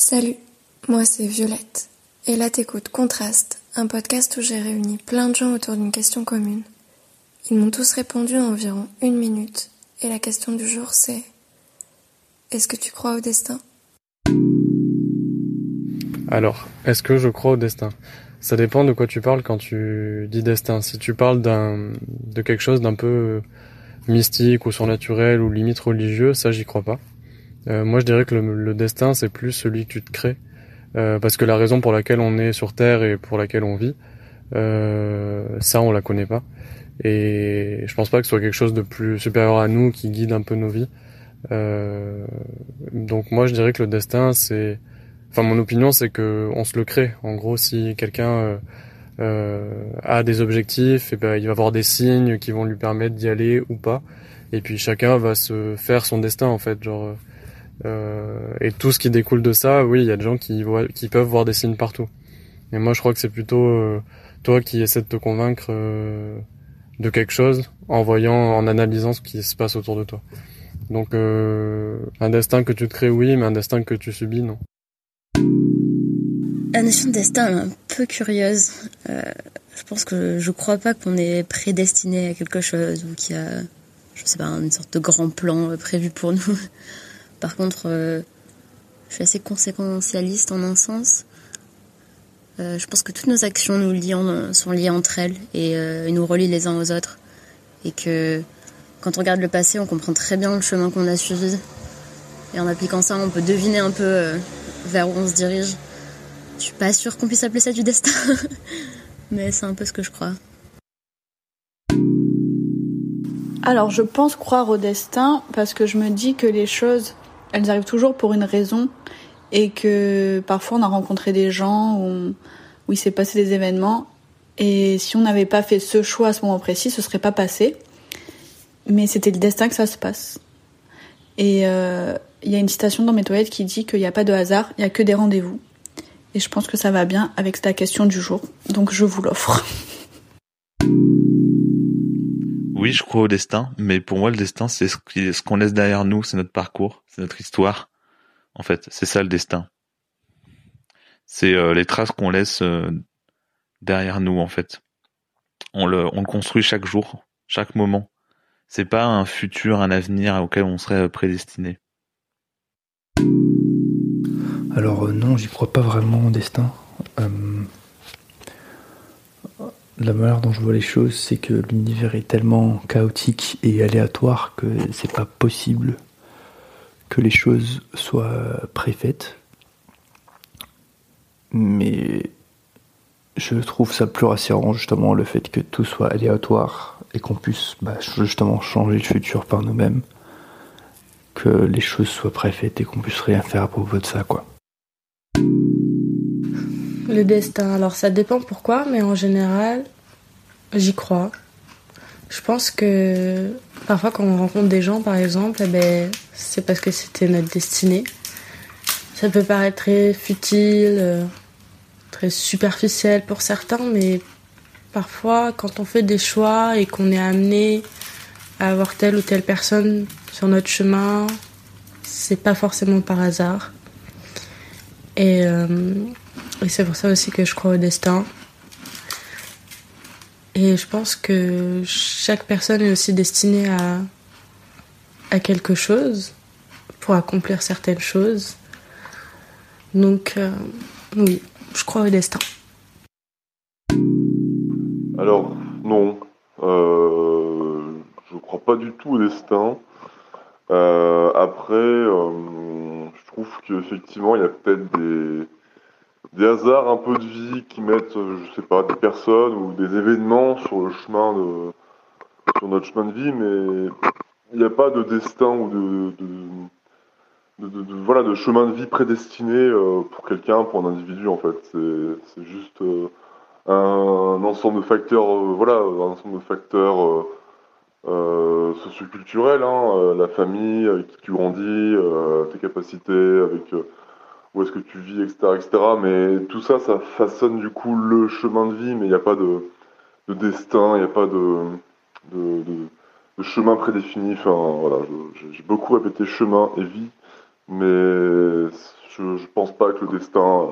Salut, moi c'est Violette. Et là t'écoutes Contraste, un podcast où j'ai réuni plein de gens autour d'une question commune. Ils m'ont tous répondu en environ une minute. Et la question du jour c'est Est-ce que tu crois au destin? Alors, est-ce que je crois au destin? Ça dépend de quoi tu parles quand tu dis destin. Si tu parles d'un de quelque chose d'un peu mystique ou surnaturel ou limite religieux, ça j'y crois pas. Euh, moi je dirais que le, destin c'est plus celui que tu te crées. Euh, parce que la raison pour laquelle on est sur Terre et pour laquelle on vit, euh, ça on la connaît pas. Et je pense pas que ce soit quelque chose de plus supérieur à nous qui guide un peu nos vies. Euh, donc moi je dirais que le destin c'est, enfin mon opinion c'est que on se le crée. En gros si quelqu'un euh, euh, a des objectifs, et ben il va avoir des signes qui vont lui permettre d'y aller ou pas. Et puis chacun va se faire son destin en fait, genre. Euh, et tout ce qui découle de ça, oui, il y a des gens qui voient, qui peuvent voir des signes partout. Et moi, je crois que c'est plutôt euh, toi qui essaie de te convaincre euh, de quelque chose en voyant, en analysant ce qui se passe autour de toi. Donc, un destin que tu te crées, oui, mais un destin que tu subis, non. La notion de destin est un peu curieuse. je pense que je crois pas qu'on est prédestiné à quelque chose ou qu'il y a, je sais pas, une sorte de grand plan prévu pour nous. Par contre, euh, je suis assez conséquentialiste en un sens. Euh, je pense que toutes nos actions nous sont liées entre elles euh, et nous relient les uns aux autres. Et que quand on regarde le passé, on comprend très bien le chemin qu'on a suivi. Et en appliquant ça, on peut deviner un peu vers où on se dirige. Je suis pas sûre qu'on puisse appeler ça du destin, mais c'est un peu ce que je crois. Alors, je pense croire au destin parce que je me dis que les choses elles arrivent toujours pour une raison et que parfois on a rencontré des gens où, où il s'est passé des événements et si on n'avait pas fait ce choix à ce moment précis, ce serait pas passé. Mais c'était le destin que ça se passe. Et euh, il y a une citation dans mes toilettes qui dit qu'il n'y a pas de hasard, il n'y a que des rendez-vous. Et je pense que ça va bien avec ta question du jour. Donc je vous l'offre. Oui, je crois au destin, mais pour moi, le destin, c'est ce qu'on laisse derrière nous, c'est notre parcours, c'est notre histoire. En fait, c'est ça le destin. C'est euh, les traces qu'on laisse euh, derrière nous, en fait. On le, on le construit chaque jour, chaque moment. C'est pas un futur, un avenir auquel on serait prédestiné. Alors euh, non, j'y crois pas vraiment au destin la manière dont je vois les choses, c'est que l'univers est tellement chaotique et aléatoire que c'est pas possible que les choses soient préfaites. Mais je trouve ça plus rassurant justement le fait que tout soit aléatoire et qu'on puisse bah, justement changer le futur par nous-mêmes, que les choses soient préfaites et qu'on puisse rien faire à propos de ça quoi. Destin, alors ça dépend pourquoi, mais en général, j'y crois. Je pense que parfois quand on rencontre des gens, par exemple, eh ben, c'est parce que c'était notre destinée. Ça peut paraître très futile, euh, très superficiel pour certains, mais parfois quand on fait des choix et qu'on est amené à avoir telle ou telle personne sur notre chemin, c'est pas forcément par hasard. Et euh, et c'est pour ça aussi que je crois au destin. Et je pense que chaque personne est aussi destinée à, à quelque chose pour accomplir certaines choses. Donc, euh, oui, je crois au destin. Alors, non. Euh, je crois pas du tout au destin. Euh, après, euh, je trouve qu'effectivement, il y a peut-être des des hasards un peu de vie qui mettent, euh, je sais pas, des personnes ou des événements sur le chemin de, notre chemin de vie, mais il n'y a pas de destin ou de, de, voilà, de chemin de vie prédestiné euh, pour quelqu'un, pour un individu en fait. C'est juste euh, un, ensemble de facteurs, voilà, un ensemble de facteurs socioculturels, hein, la famille avec qui tu grandis, tes capacités, avec où est-ce que tu vis, etc., etc. Mais tout ça, ça façonne du coup le chemin de vie, mais il n'y a pas de, destin, il n'y a pas de, chemin prédéfini. Enfin, voilà, j'ai beaucoup répété chemin et vie, mais je, ne pense pas que le destin,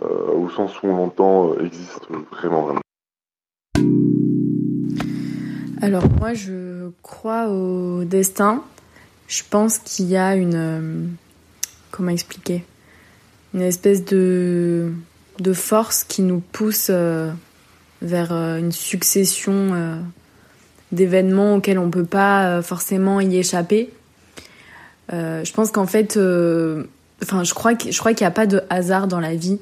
au sens où on l'entend, existe vraiment, vraiment. Alors moi, je crois au destin. Je pense qu'il y a une... comment expliquer? Une espèce de, de force qui nous pousse vers une succession d'événements auxquels on peut pas forcément y échapper. Euh, je pense qu'en fait, euh, enfin, je crois qu'il n'y a pas de hasard dans la vie.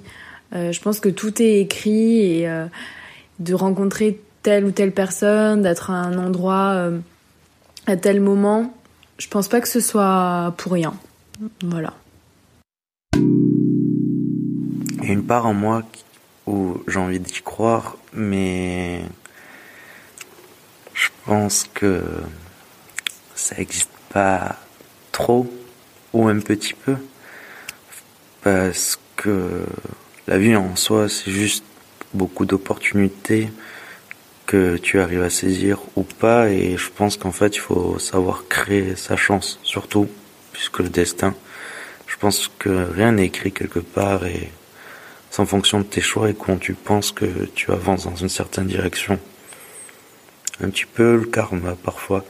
Euh, je pense que tout est écrit et de rencontrer telle ou telle personne, d'être à un endroit à tel moment, je pense pas que ce soit pour rien. Voilà. Une part en moi où j'ai envie d'y croire, mais je pense que ça n'existe pas trop ou un petit peu parce que la vie en soi c'est juste beaucoup d'opportunités que tu arrives à saisir ou pas et je pense qu'en fait il faut savoir créer sa chance surtout puisque le destin je pense que rien n'est écrit quelque part et c'est en fonction de tes choix et quand tu penses que tu avances dans une certaine direction un petit peu le karma parfois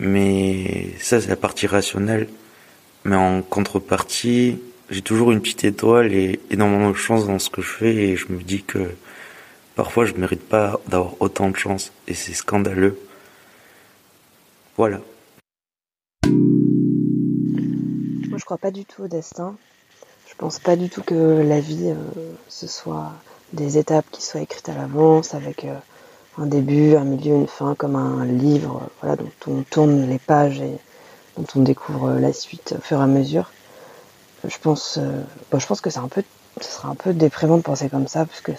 mais ça, c'est la partie rationnelle. Mais en contrepartie, j'ai toujours une petite étoile et énormément de chance dans ce que je fais et je me dis que parfois je mérite pas d'avoir autant de chance et c'est scandaleux. Voilà. Moi, je crois pas du tout au destin. Je pense pas du tout que la vie, euh, ce soit des étapes qui soient écrites à l'avance avec euh, un début, un milieu, une fin, comme un livre, voilà, dont on tourne les pages et dont on découvre la suite au fur et à mesure. Je pense, euh, je pense que c'est un peu, ce serait un peu déprimant de penser comme ça, parce que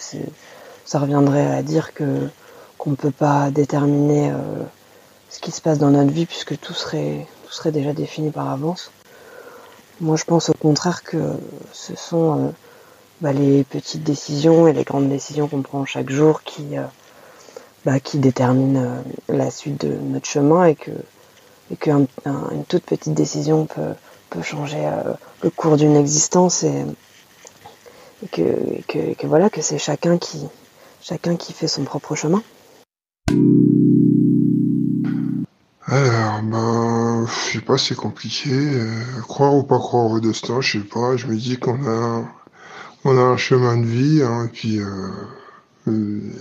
ça reviendrait à dire que qu'on ne peut pas déterminer euh, ce qui se passe dans notre vie, puisque tout serait, tout serait déjà défini par avance. Moi, je pense au contraire que ce sont euh, bah, les petites décisions et les grandes décisions qu'on prend chaque jour qui bah, qui détermine euh, la suite de notre chemin et que et qu'une toute petite décision peut, changer euh, le cours d'une existence et, que, voilà que c'est chacun qui fait son propre chemin. Alors, ben, je sais pas, c'est compliqué. Euh, croire ou pas croire au destin, je sais pas. Je me dis qu'on a, on a un chemin de vie, hein, et puis, euh,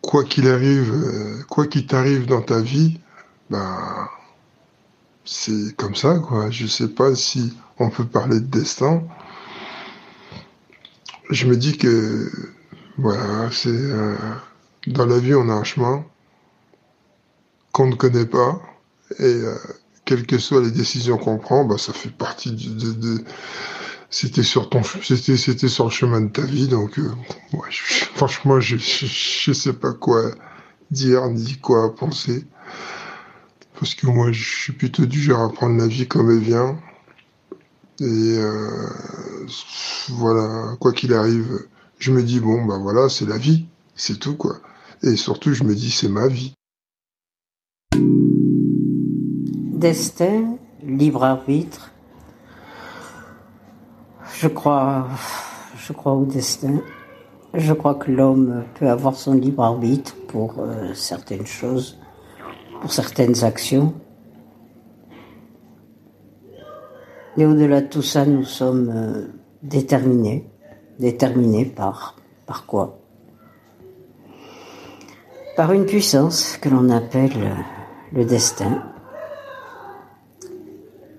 quoi qu'il arrive, euh, quoi qu'il t'arrive dans ta vie, bah, c'est comme ça, quoi. Je sais pas si on peut parler de destin. Je me dis que, voilà, c'est, euh, dans la vie, on a un chemin qu'on ne connaît pas, et euh, quelles que soient les décisions qu'on prend, bah, ça fait partie de c'était sur ton c'était c'était sur le chemin de ta vie. Donc euh, franchement je, je, sais pas quoi dire ni quoi penser. Parce que moi je suis plutôt du genre à prendre la vie comme elle vient. Et euh, voilà quoi qu'il arrive je me dis bon bah voilà c'est la vie. C'est tout quoi. Et surtout je me dis c'est ma vie destin libre arbitre je crois, au destin. Je crois que l'homme peut avoir son libre arbitre pour euh, certaines choses, pour certaines actions. Et au-delà de tout ça, nous sommes euh, déterminés. Déterminés par, par quoi? Par une puissance que l'on appelle euh, le destin.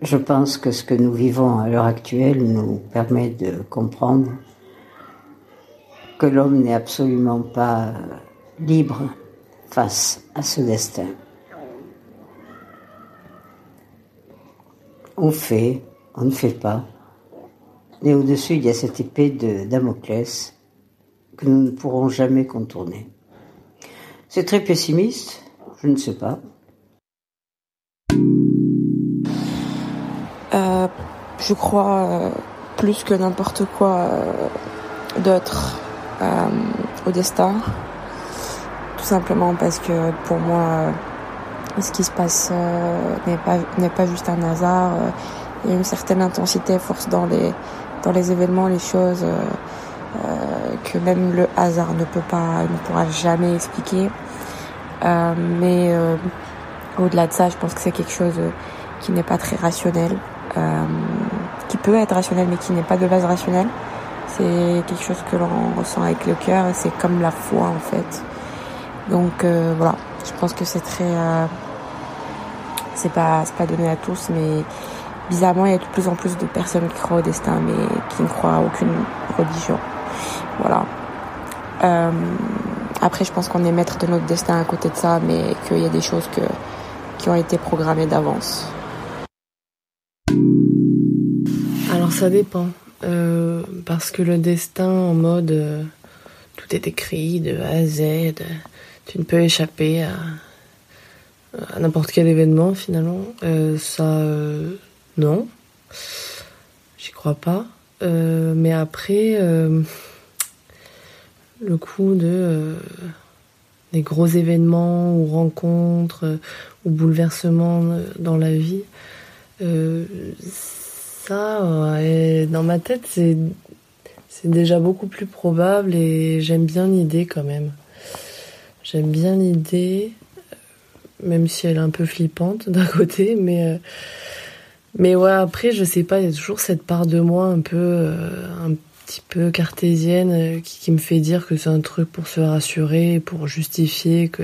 Je pense que ce que nous vivons à l'heure actuelle nous permet de comprendre que l'homme n'est absolument pas libre face à ce destin. On fait, on ne fait pas. Et au-dessus, il y a cette épée de Damoclès que nous ne pourrons jamais contourner. C'est très pessimiste, je ne sais pas. Je crois euh, plus que n'importe quoi euh, d'autre au destin. Tout simplement parce que pour moi, ce qui se passe euh, n'est pas pas juste un hasard. Euh, il y a une certaine intensité, force dans les dans les événements, les choses que même le hasard ne peut pas ne pourra jamais expliquer. mais au-delà de ça, je pense que c'est quelque chose qui n'est pas très rationnel, qui peut être rationnel mais qui n'est pas de base rationnel. C'est quelque chose que l'on ressent avec le cœur c'est comme la foi en fait. Donc euh, voilà, je pense que c'est très, euh, c'est pas, pas donné à tous, mais bizarrement il y a de plus en plus de personnes qui croient au destin, mais qui ne croient à aucune religion. Voilà. Euh, après, je pense qu'on est maître de notre destin à côté de ça, mais qu'il y a des choses que, qui ont été programmées d'avance. Ça dépend. parce que le destin en mode tout est écrit de A à Z, tu ne peux échapper à, n'importe quel événement finalement. Euh, ça, euh, non, j'y crois pas. Euh, mais après, le coup de des gros événements ou rencontres ou bouleversements dans la vie, ça, dans ma tête, c'est déjà beaucoup plus probable et j'aime bien l'idée quand même. J'aime bien l'idée, même si elle est un peu flippante d'un côté, mais euh, mais ouais après je sais pas, il y a toujours cette part de moi un peu euh, un petit peu cartésienne euh, qui, qui, me fait dire que c'est un truc pour se rassurer, pour justifier que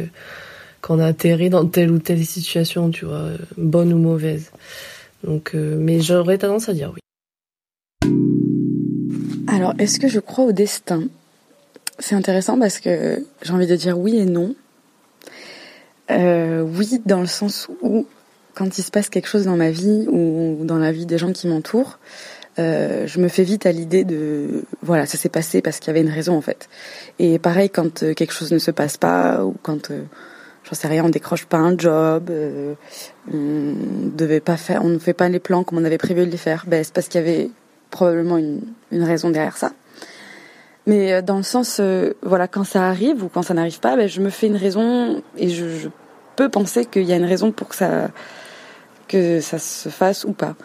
qu'on a dans telle ou telle situation, tu vois, bonne ou mauvaise. Donc mais j'aurais tendance à dire oui. Alors, est-ce que je crois au destin? C'est intéressant parce que j'ai envie de dire oui et non. Euh, oui, dans le sens où quand il se passe quelque chose dans ma vie ou dans la vie des gens qui m'entourent, euh, je me fais vite à l'idée de voilà, ça s'est passé parce qu'il y avait une raison en fait. Et pareil quand euh, quelque chose ne se passe pas ou quand euh, j'en sais rien, on décroche pas un job, euh, on devait pas faire, on ne fait pas les plans comme on avait prévu de les faire, ben c'est parce qu'il y avait probablement une, une raison derrière ça. Mais euh, dans le sens, euh, voilà, quand ça arrive ou quand ça n'arrive pas, ben, je me fais une raison et je, je peux penser qu'il y a une raison pour que ça que ça se fasse ou pas.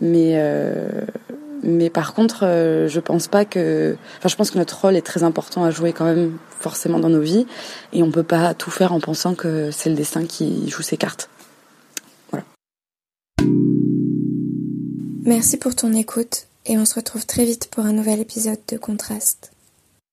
Mais euh, mais par contre, euh, je pense pas que. Enfin, je pense que notre rôle est très important à jouer quand même forcément dans nos vies et on peut pas tout faire en pensant que c'est le destin qui joue ses cartes. Voilà. Merci pour ton écoute et on se retrouve très vite pour un nouvel épisode de Contraste.